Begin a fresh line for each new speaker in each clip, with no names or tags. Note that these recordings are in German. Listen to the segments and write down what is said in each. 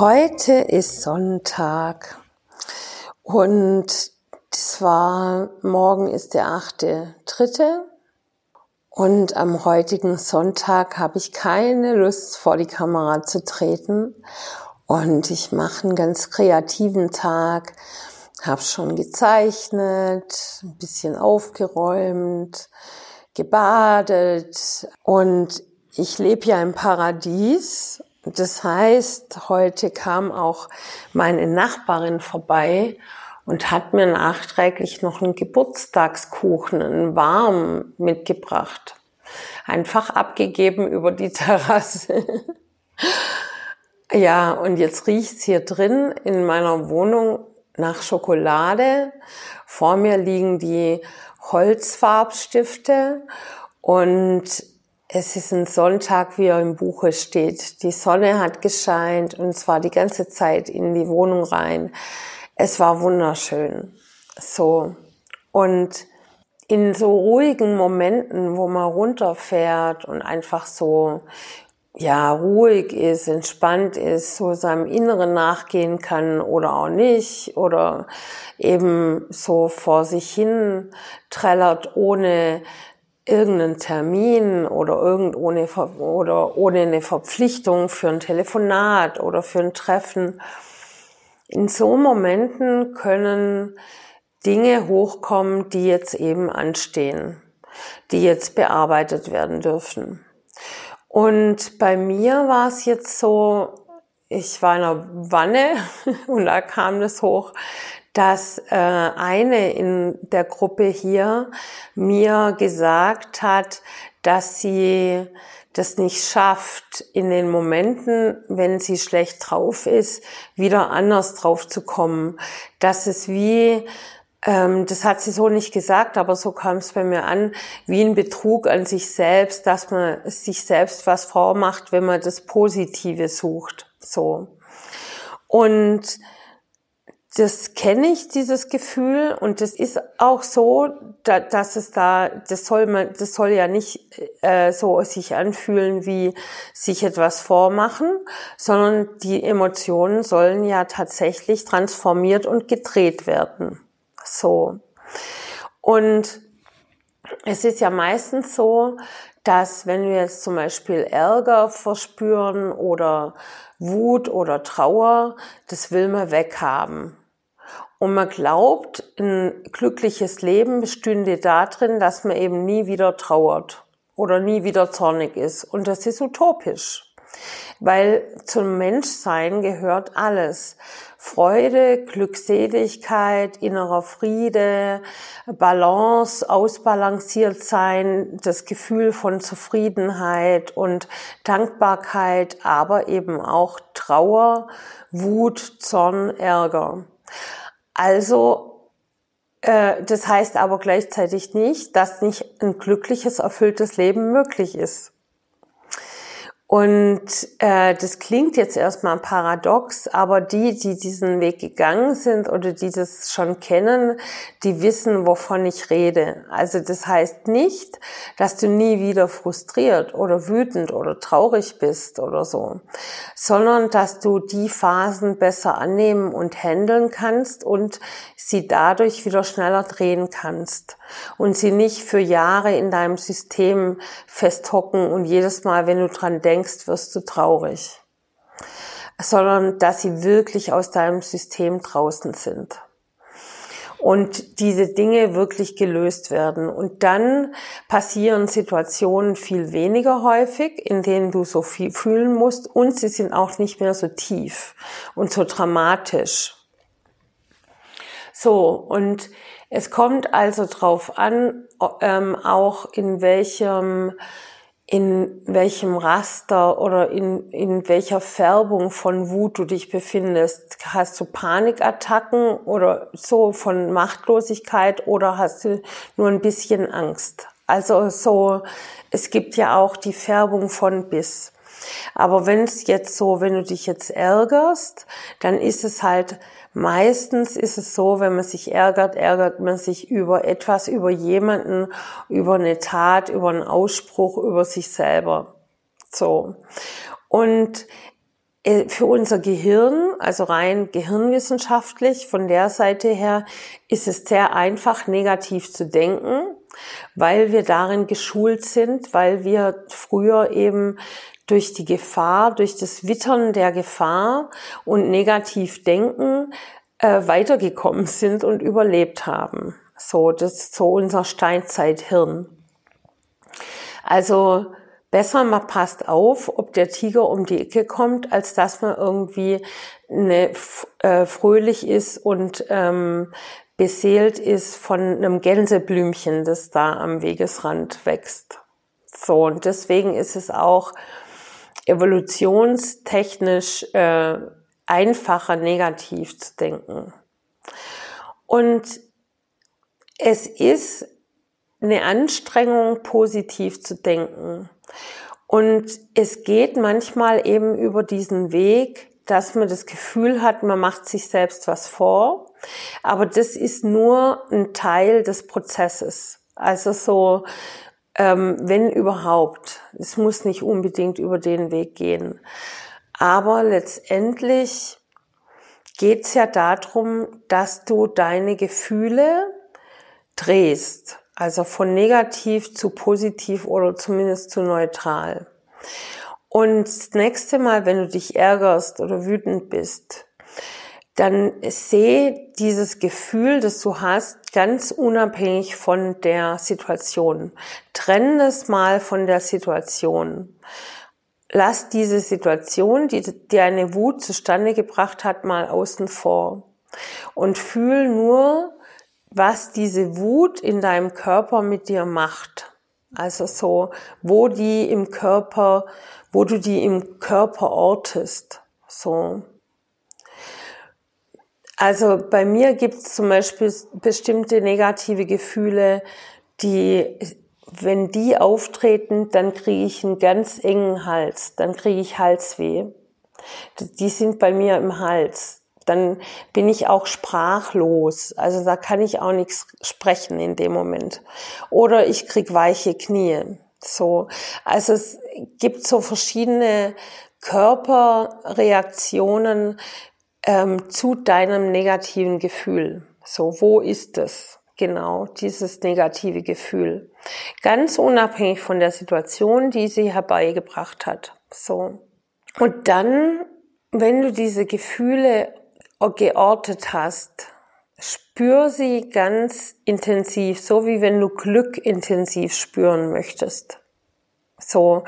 Heute ist Sonntag und zwar morgen ist der achte Dritte. Und am heutigen Sonntag habe ich keine Lust vor die Kamera zu treten. Und ich mache einen ganz kreativen Tag, habe schon gezeichnet, ein bisschen aufgeräumt, gebadet. Und ich lebe ja im Paradies das heißt, heute kam auch meine Nachbarin vorbei und hat mir nachträglich noch einen Geburtstagskuchen, einen warm mitgebracht. Einfach abgegeben über die Terrasse. ja, und jetzt riecht's hier drin in meiner Wohnung nach Schokolade. Vor mir liegen die Holzfarbstifte und es ist ein Sonntag, wie er im Buche steht. Die Sonne hat gescheint und zwar die ganze Zeit in die Wohnung rein. Es war wunderschön. So. Und in so ruhigen Momenten, wo man runterfährt und einfach so, ja, ruhig ist, entspannt ist, so seinem Inneren nachgehen kann oder auch nicht oder eben so vor sich hin trällert, ohne irgendeinen Termin oder irgend ohne, oder ohne eine Verpflichtung für ein Telefonat oder für ein Treffen. In so Momenten können Dinge hochkommen, die jetzt eben anstehen, die jetzt bearbeitet werden dürfen. Und bei mir war es jetzt so, ich war in einer Wanne und da kam das hoch, dass äh, eine in der Gruppe hier mir gesagt hat, dass sie das nicht schafft, in den Momenten, wenn sie schlecht drauf ist, wieder anders drauf zu kommen. Dass es wie, ähm, das hat sie so nicht gesagt, aber so kam es bei mir an, wie ein Betrug an sich selbst, dass man sich selbst was vormacht, wenn man das Positive sucht. So. Und das kenne ich, dieses Gefühl, und das ist auch so, dass es da, das soll man, das soll ja nicht äh, so sich anfühlen wie sich etwas vormachen, sondern die Emotionen sollen ja tatsächlich transformiert und gedreht werden. So. Und es ist ja meistens so, dass wenn wir jetzt zum Beispiel Ärger verspüren oder Wut oder Trauer, das will man weghaben. Und man glaubt, ein glückliches Leben bestünde darin, dass man eben nie wieder trauert oder nie wieder zornig ist. Und das ist utopisch. Weil zum Menschsein gehört alles. Freude, Glückseligkeit, innerer Friede, Balance, ausbalanciert sein, das Gefühl von Zufriedenheit und Dankbarkeit, aber eben auch Trauer, Wut, Zorn, Ärger. Also, äh, das heißt aber gleichzeitig nicht, dass nicht ein glückliches, erfülltes Leben möglich ist. Und äh, das klingt jetzt erstmal paradox, aber die, die diesen Weg gegangen sind oder die das schon kennen, die wissen, wovon ich rede. Also das heißt nicht, dass du nie wieder frustriert oder wütend oder traurig bist oder so, sondern dass du die Phasen besser annehmen und handeln kannst und sie dadurch wieder schneller drehen kannst und sie nicht für Jahre in deinem System festhocken und jedes Mal, wenn du dran denkst, wirst du traurig, sondern dass sie wirklich aus deinem System draußen sind und diese Dinge wirklich gelöst werden. Und dann passieren Situationen viel weniger häufig, in denen du so viel fühlen musst und sie sind auch nicht mehr so tief und so dramatisch. So, und es kommt also drauf an, ähm, auch in welchem in welchem Raster oder in, in welcher Färbung von Wut du dich befindest. Hast du Panikattacken oder so von Machtlosigkeit oder hast du nur ein bisschen Angst? Also so, es gibt ja auch die Färbung von bis. Aber wenn es jetzt so, wenn du dich jetzt ärgerst, dann ist es halt, meistens ist es so, wenn man sich ärgert, ärgert man sich über etwas, über jemanden, über eine Tat, über einen Ausspruch, über sich selber. So. Und äh, für unser Gehirn, also rein gehirnwissenschaftlich, von der Seite her, ist es sehr einfach, negativ zu denken, weil wir darin geschult sind, weil wir früher eben durch die Gefahr, durch das Wittern der Gefahr und negativ denken äh, weitergekommen sind und überlebt haben. So, das ist so unser Steinzeithirn. Also besser man passt auf, ob der Tiger um die Ecke kommt, als dass man irgendwie ne, äh, fröhlich ist und ähm, beseelt ist von einem Gänseblümchen, das da am Wegesrand wächst. So, und deswegen ist es auch evolutionstechnisch äh, einfacher, negativ zu denken. Und es ist eine Anstrengung, positiv zu denken. Und es geht manchmal eben über diesen Weg, dass man das Gefühl hat, man macht sich selbst was vor. Aber das ist nur ein Teil des Prozesses. Also so, ähm, wenn überhaupt. Es muss nicht unbedingt über den Weg gehen. Aber letztendlich geht es ja darum, dass du deine Gefühle drehst. Also von negativ zu positiv oder zumindest zu neutral. Und das nächste Mal, wenn du dich ärgerst oder wütend bist, dann sehe dieses Gefühl, das du hast, ganz unabhängig von der Situation. Trenn es mal von der Situation. Lass diese Situation, die dir eine Wut zustande gebracht hat, mal außen vor. Und fühl nur, was diese Wut in deinem Körper mit dir macht. Also so, wo die im Körper, wo du die im Körper ortest. So. Also bei mir gibt es zum Beispiel bestimmte negative Gefühle, die, wenn die auftreten, dann kriege ich einen ganz engen Hals, dann kriege ich Halsweh. Die sind bei mir im Hals dann bin ich auch sprachlos. Also da kann ich auch nichts sprechen in dem Moment. Oder ich krieg weiche Knie. So, also es gibt so verschiedene Körperreaktionen ähm, zu deinem negativen Gefühl. So, wo ist es? Genau, dieses negative Gefühl. Ganz unabhängig von der Situation, die sie herbeigebracht hat. So. Und dann, wenn du diese Gefühle geortet hast, spür sie ganz intensiv, so wie wenn du Glück intensiv spüren möchtest. So,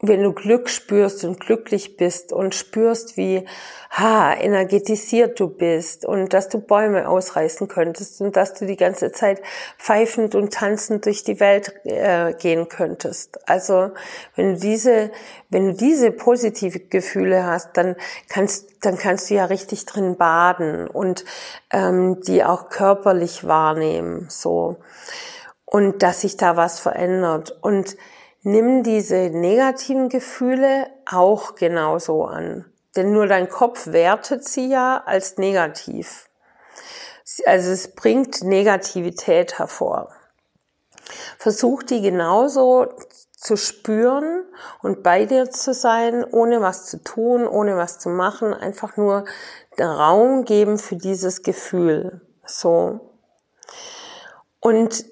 wenn du Glück spürst und glücklich bist und spürst, wie ha, energetisiert du bist und dass du Bäume ausreißen könntest und dass du die ganze Zeit pfeifend und tanzend durch die Welt äh, gehen könntest. Also wenn du diese, wenn du diese positive Gefühle hast, dann kannst, dann kannst du ja richtig drin baden und ähm, die auch körperlich wahrnehmen, so und dass sich da was verändert und nimm diese negativen Gefühle auch genauso an. Denn nur dein Kopf wertet sie ja als negativ. Also es bringt Negativität hervor. Versuch die genauso zu spüren und bei dir zu sein, ohne was zu tun, ohne was zu machen, einfach nur Raum geben für dieses Gefühl. So. Und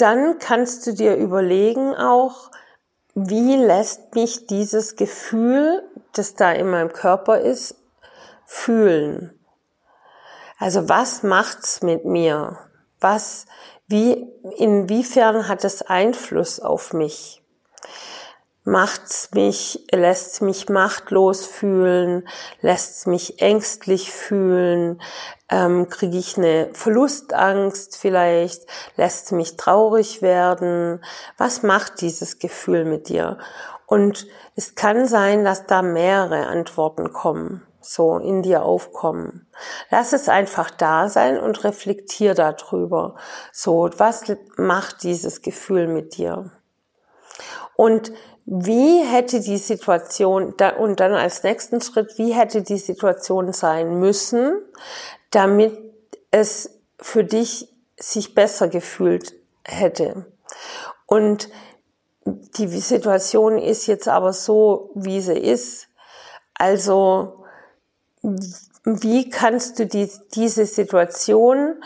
dann kannst du dir überlegen auch, wie lässt mich dieses Gefühl, das da in meinem Körper ist, fühlen? Also was macht's mit mir? Was, wie, inwiefern hat es Einfluss auf mich? Macht's mich, lässt mich machtlos fühlen, lässt mich ängstlich fühlen, ähm, kriege ich eine Verlustangst vielleicht, lässt mich traurig werden. Was macht dieses Gefühl mit dir? Und es kann sein, dass da mehrere Antworten kommen, so in dir aufkommen. Lass es einfach da sein und reflektier darüber. So, was macht dieses Gefühl mit dir? Und wie hätte die Situation, und dann als nächsten Schritt, wie hätte die Situation sein müssen, damit es für dich sich besser gefühlt hätte. Und die Situation ist jetzt aber so, wie sie ist, Also, wie kannst du die, diese Situation,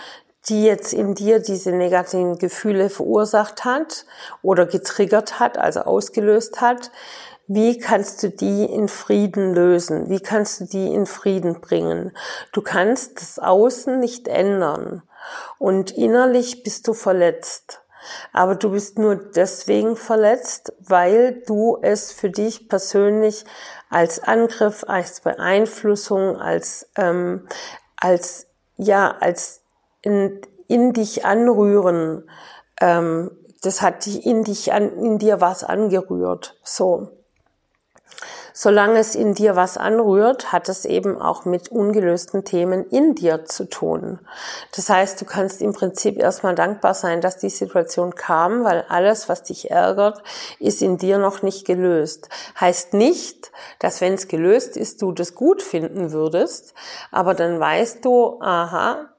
die jetzt in dir diese negativen Gefühle verursacht hat oder getriggert hat, also ausgelöst hat, wie kannst du die in Frieden lösen? Wie kannst du die in Frieden bringen? Du kannst das Außen nicht ändern und innerlich bist du verletzt. Aber du bist nur deswegen verletzt, weil du es für dich persönlich als Angriff, als Beeinflussung, als, ähm, als, ja, als in, in dich anrühren, ähm, das hat dich in dich an, in dir was angerührt, so solange es in dir was anrührt, hat es eben auch mit ungelösten Themen in dir zu tun. Das heißt, du kannst im Prinzip erstmal dankbar sein, dass die Situation kam, weil alles, was dich ärgert, ist in dir noch nicht gelöst. Heißt nicht, dass wenn es gelöst ist, du das gut finden würdest, aber dann weißt du, aha,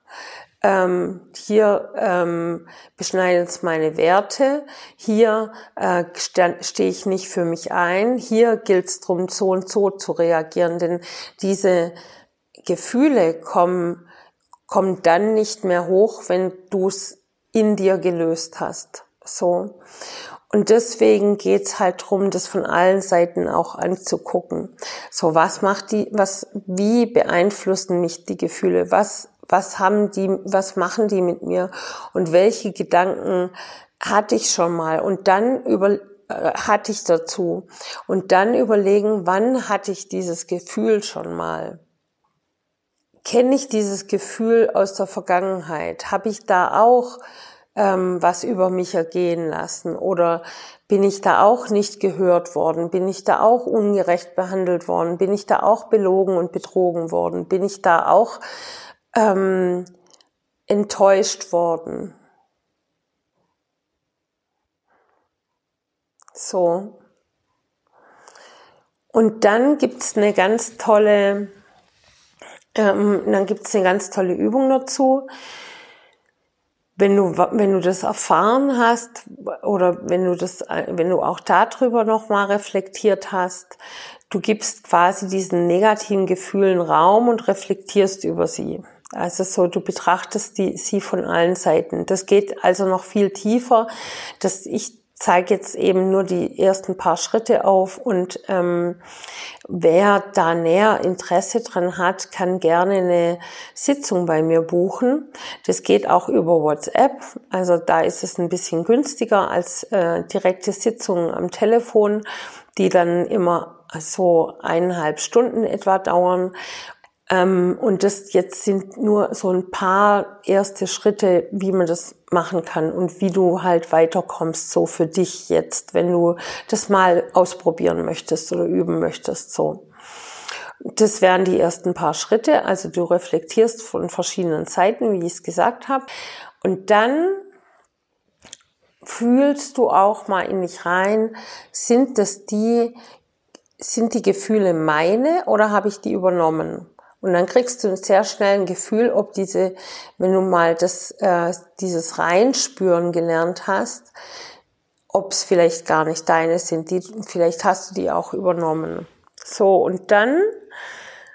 ähm, hier ähm, beschneiden es meine Werte, hier äh, stehe ich nicht für mich ein, hier gilt es darum, so und so zu reagieren, denn diese Gefühle kommen, kommen dann nicht mehr hoch, wenn du es in dir gelöst hast. So. Und deswegen geht's halt drum, das von allen Seiten auch anzugucken. So, was macht die, was, wie beeinflussen mich die Gefühle? Was was haben die, was machen die mit mir und welche Gedanken hatte ich schon mal und dann über, äh, hatte ich dazu und dann überlegen, wann hatte ich dieses Gefühl schon mal? Kenne ich dieses Gefühl aus der Vergangenheit? Habe ich da auch ähm, was über mich ergehen lassen? Oder bin ich da auch nicht gehört worden? Bin ich da auch ungerecht behandelt worden? Bin ich da auch belogen und betrogen worden? Bin ich da auch ähm, enttäuscht worden. So. Und dann gibt's eine ganz tolle, ähm, dann gibt's eine ganz tolle Übung dazu. Wenn du, wenn du das erfahren hast oder wenn du das, wenn du auch darüber nochmal reflektiert hast, du gibst quasi diesen negativen Gefühlen Raum und reflektierst über sie. Also so, du betrachtest die, sie von allen Seiten. Das geht also noch viel tiefer. Das, ich zeige jetzt eben nur die ersten paar Schritte auf und ähm, wer da näher Interesse dran hat, kann gerne eine Sitzung bei mir buchen. Das geht auch über WhatsApp, also da ist es ein bisschen günstiger als äh, direkte Sitzungen am Telefon, die dann immer so eineinhalb Stunden etwa dauern ähm, und das jetzt sind nur so ein paar erste Schritte, wie man das machen kann und wie du halt weiterkommst, so für dich jetzt, wenn du das mal ausprobieren möchtest oder üben möchtest, so. Das wären die ersten paar Schritte. Also du reflektierst von verschiedenen Seiten, wie ich es gesagt habe. Und dann fühlst du auch mal in dich rein, sind das die, sind die Gefühle meine oder habe ich die übernommen? Und dann kriegst du sehr schnell ein Gefühl, ob diese, wenn du mal das, äh, dieses Reinspüren gelernt hast, ob es vielleicht gar nicht deine sind, die, vielleicht hast du die auch übernommen. So, und dann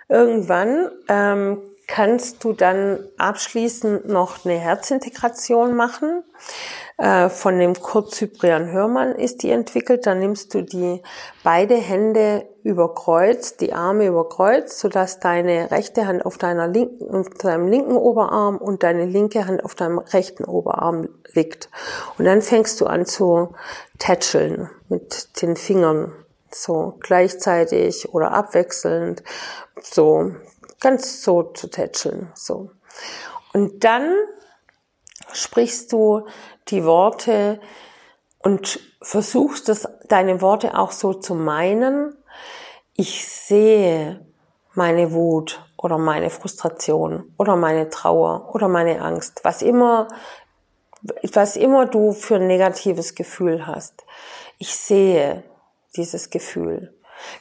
irgendwann ähm, kannst du dann abschließend noch eine Herzintegration machen. Äh, von dem Kurt Cyprian Hörmann ist die entwickelt. Dann nimmst du die beide Hände über Kreuz, die Arme über Kreuz, sodass deine rechte Hand auf deiner linken, auf deinem linken Oberarm und deine linke Hand auf deinem rechten Oberarm liegt. Und dann fängst du an zu tätscheln mit den Fingern. So gleichzeitig oder abwechselnd. So ganz so zu tätscheln. So. Und dann sprichst du die Worte und versuchst es, deine Worte auch so zu meinen. Ich sehe meine Wut oder meine Frustration oder meine Trauer oder meine Angst, was immer, was immer du für ein negatives Gefühl hast. Ich sehe dieses Gefühl.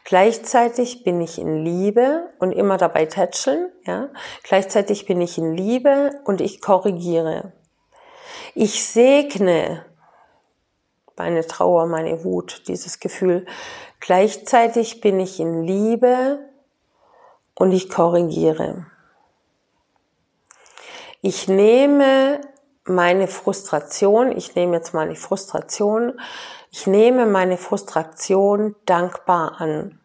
Gleichzeitig bin ich in Liebe und immer dabei tätscheln, ja. Gleichzeitig bin ich in Liebe und ich korrigiere. Ich segne meine Trauer, meine Wut, dieses Gefühl. Gleichzeitig bin ich in Liebe und ich korrigiere. Ich nehme meine Frustration, ich nehme jetzt meine Frustration, ich nehme meine Frustration dankbar an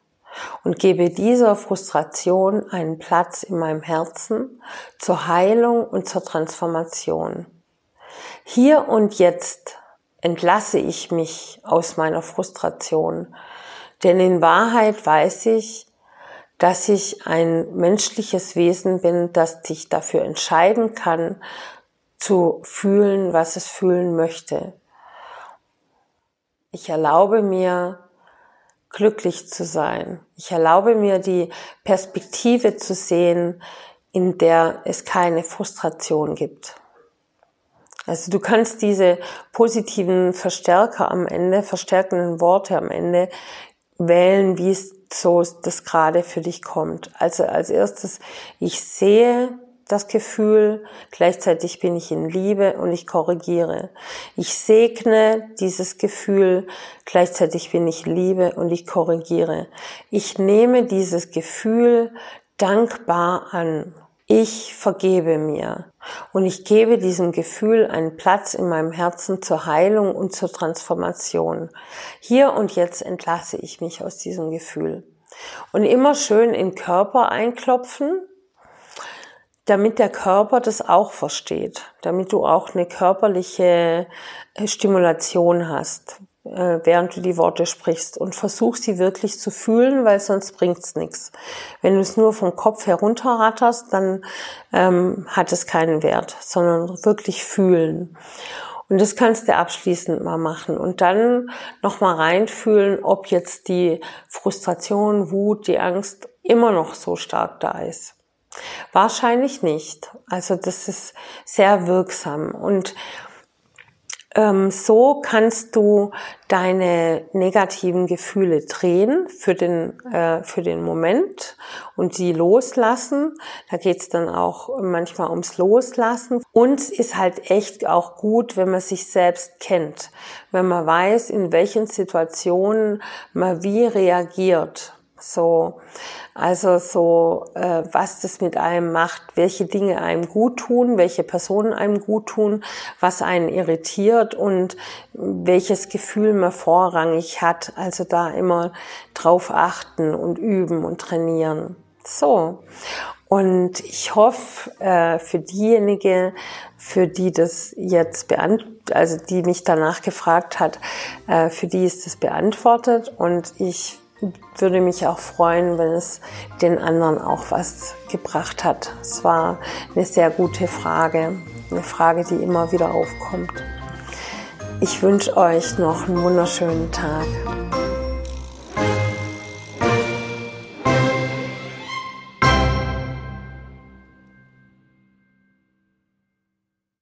und gebe dieser Frustration einen Platz in meinem Herzen zur Heilung und zur Transformation. Hier und jetzt entlasse ich mich aus meiner Frustration, denn in Wahrheit weiß ich, dass ich ein menschliches Wesen bin, das sich dafür entscheiden kann, zu fühlen, was es fühlen möchte. Ich erlaube mir, glücklich zu sein. Ich erlaube mir, die Perspektive zu sehen, in der es keine Frustration gibt. Also du kannst diese positiven Verstärker am Ende, verstärkenden Worte am Ende wählen, wie es so das gerade für dich kommt. Also als erstes, ich sehe das Gefühl, gleichzeitig bin ich in Liebe und ich korrigiere. Ich segne dieses Gefühl, gleichzeitig bin ich Liebe und ich korrigiere. Ich nehme dieses Gefühl dankbar an. Ich vergebe mir und ich gebe diesem Gefühl einen Platz in meinem Herzen zur Heilung und zur Transformation. Hier und jetzt entlasse ich mich aus diesem Gefühl. Und immer schön in Körper einklopfen, damit der Körper das auch versteht, damit du auch eine körperliche Stimulation hast, während du die Worte sprichst und versuch sie wirklich zu fühlen, weil sonst bringt's nichts. Wenn du es nur vom Kopf herunterratterst, dann ähm, hat es keinen Wert, sondern wirklich fühlen. Und das kannst du abschließend mal machen und dann noch mal reinfühlen, ob jetzt die Frustration, Wut, die Angst immer noch so stark da ist. Wahrscheinlich nicht. Also das ist sehr wirksam und so kannst du deine negativen Gefühle drehen für den, äh, für den Moment und die loslassen. Da geht's dann auch manchmal ums Loslassen. Und es ist halt echt auch gut, wenn man sich selbst kennt, wenn man weiß, in welchen Situationen man wie reagiert. So, also so, äh, was das mit einem macht, welche Dinge einem gut tun, welche Personen einem gut tun, was einen irritiert und welches Gefühl man vorrangig hat. Also da immer drauf achten und üben und trainieren. So. Und ich hoffe, äh, für diejenige, für die das jetzt beantwortet, also die mich danach gefragt hat, äh, für die ist das beantwortet und ich würde mich auch freuen, wenn es den anderen auch was gebracht hat. Es war eine sehr gute Frage, eine Frage, die immer wieder aufkommt. Ich wünsche euch noch einen wunderschönen Tag.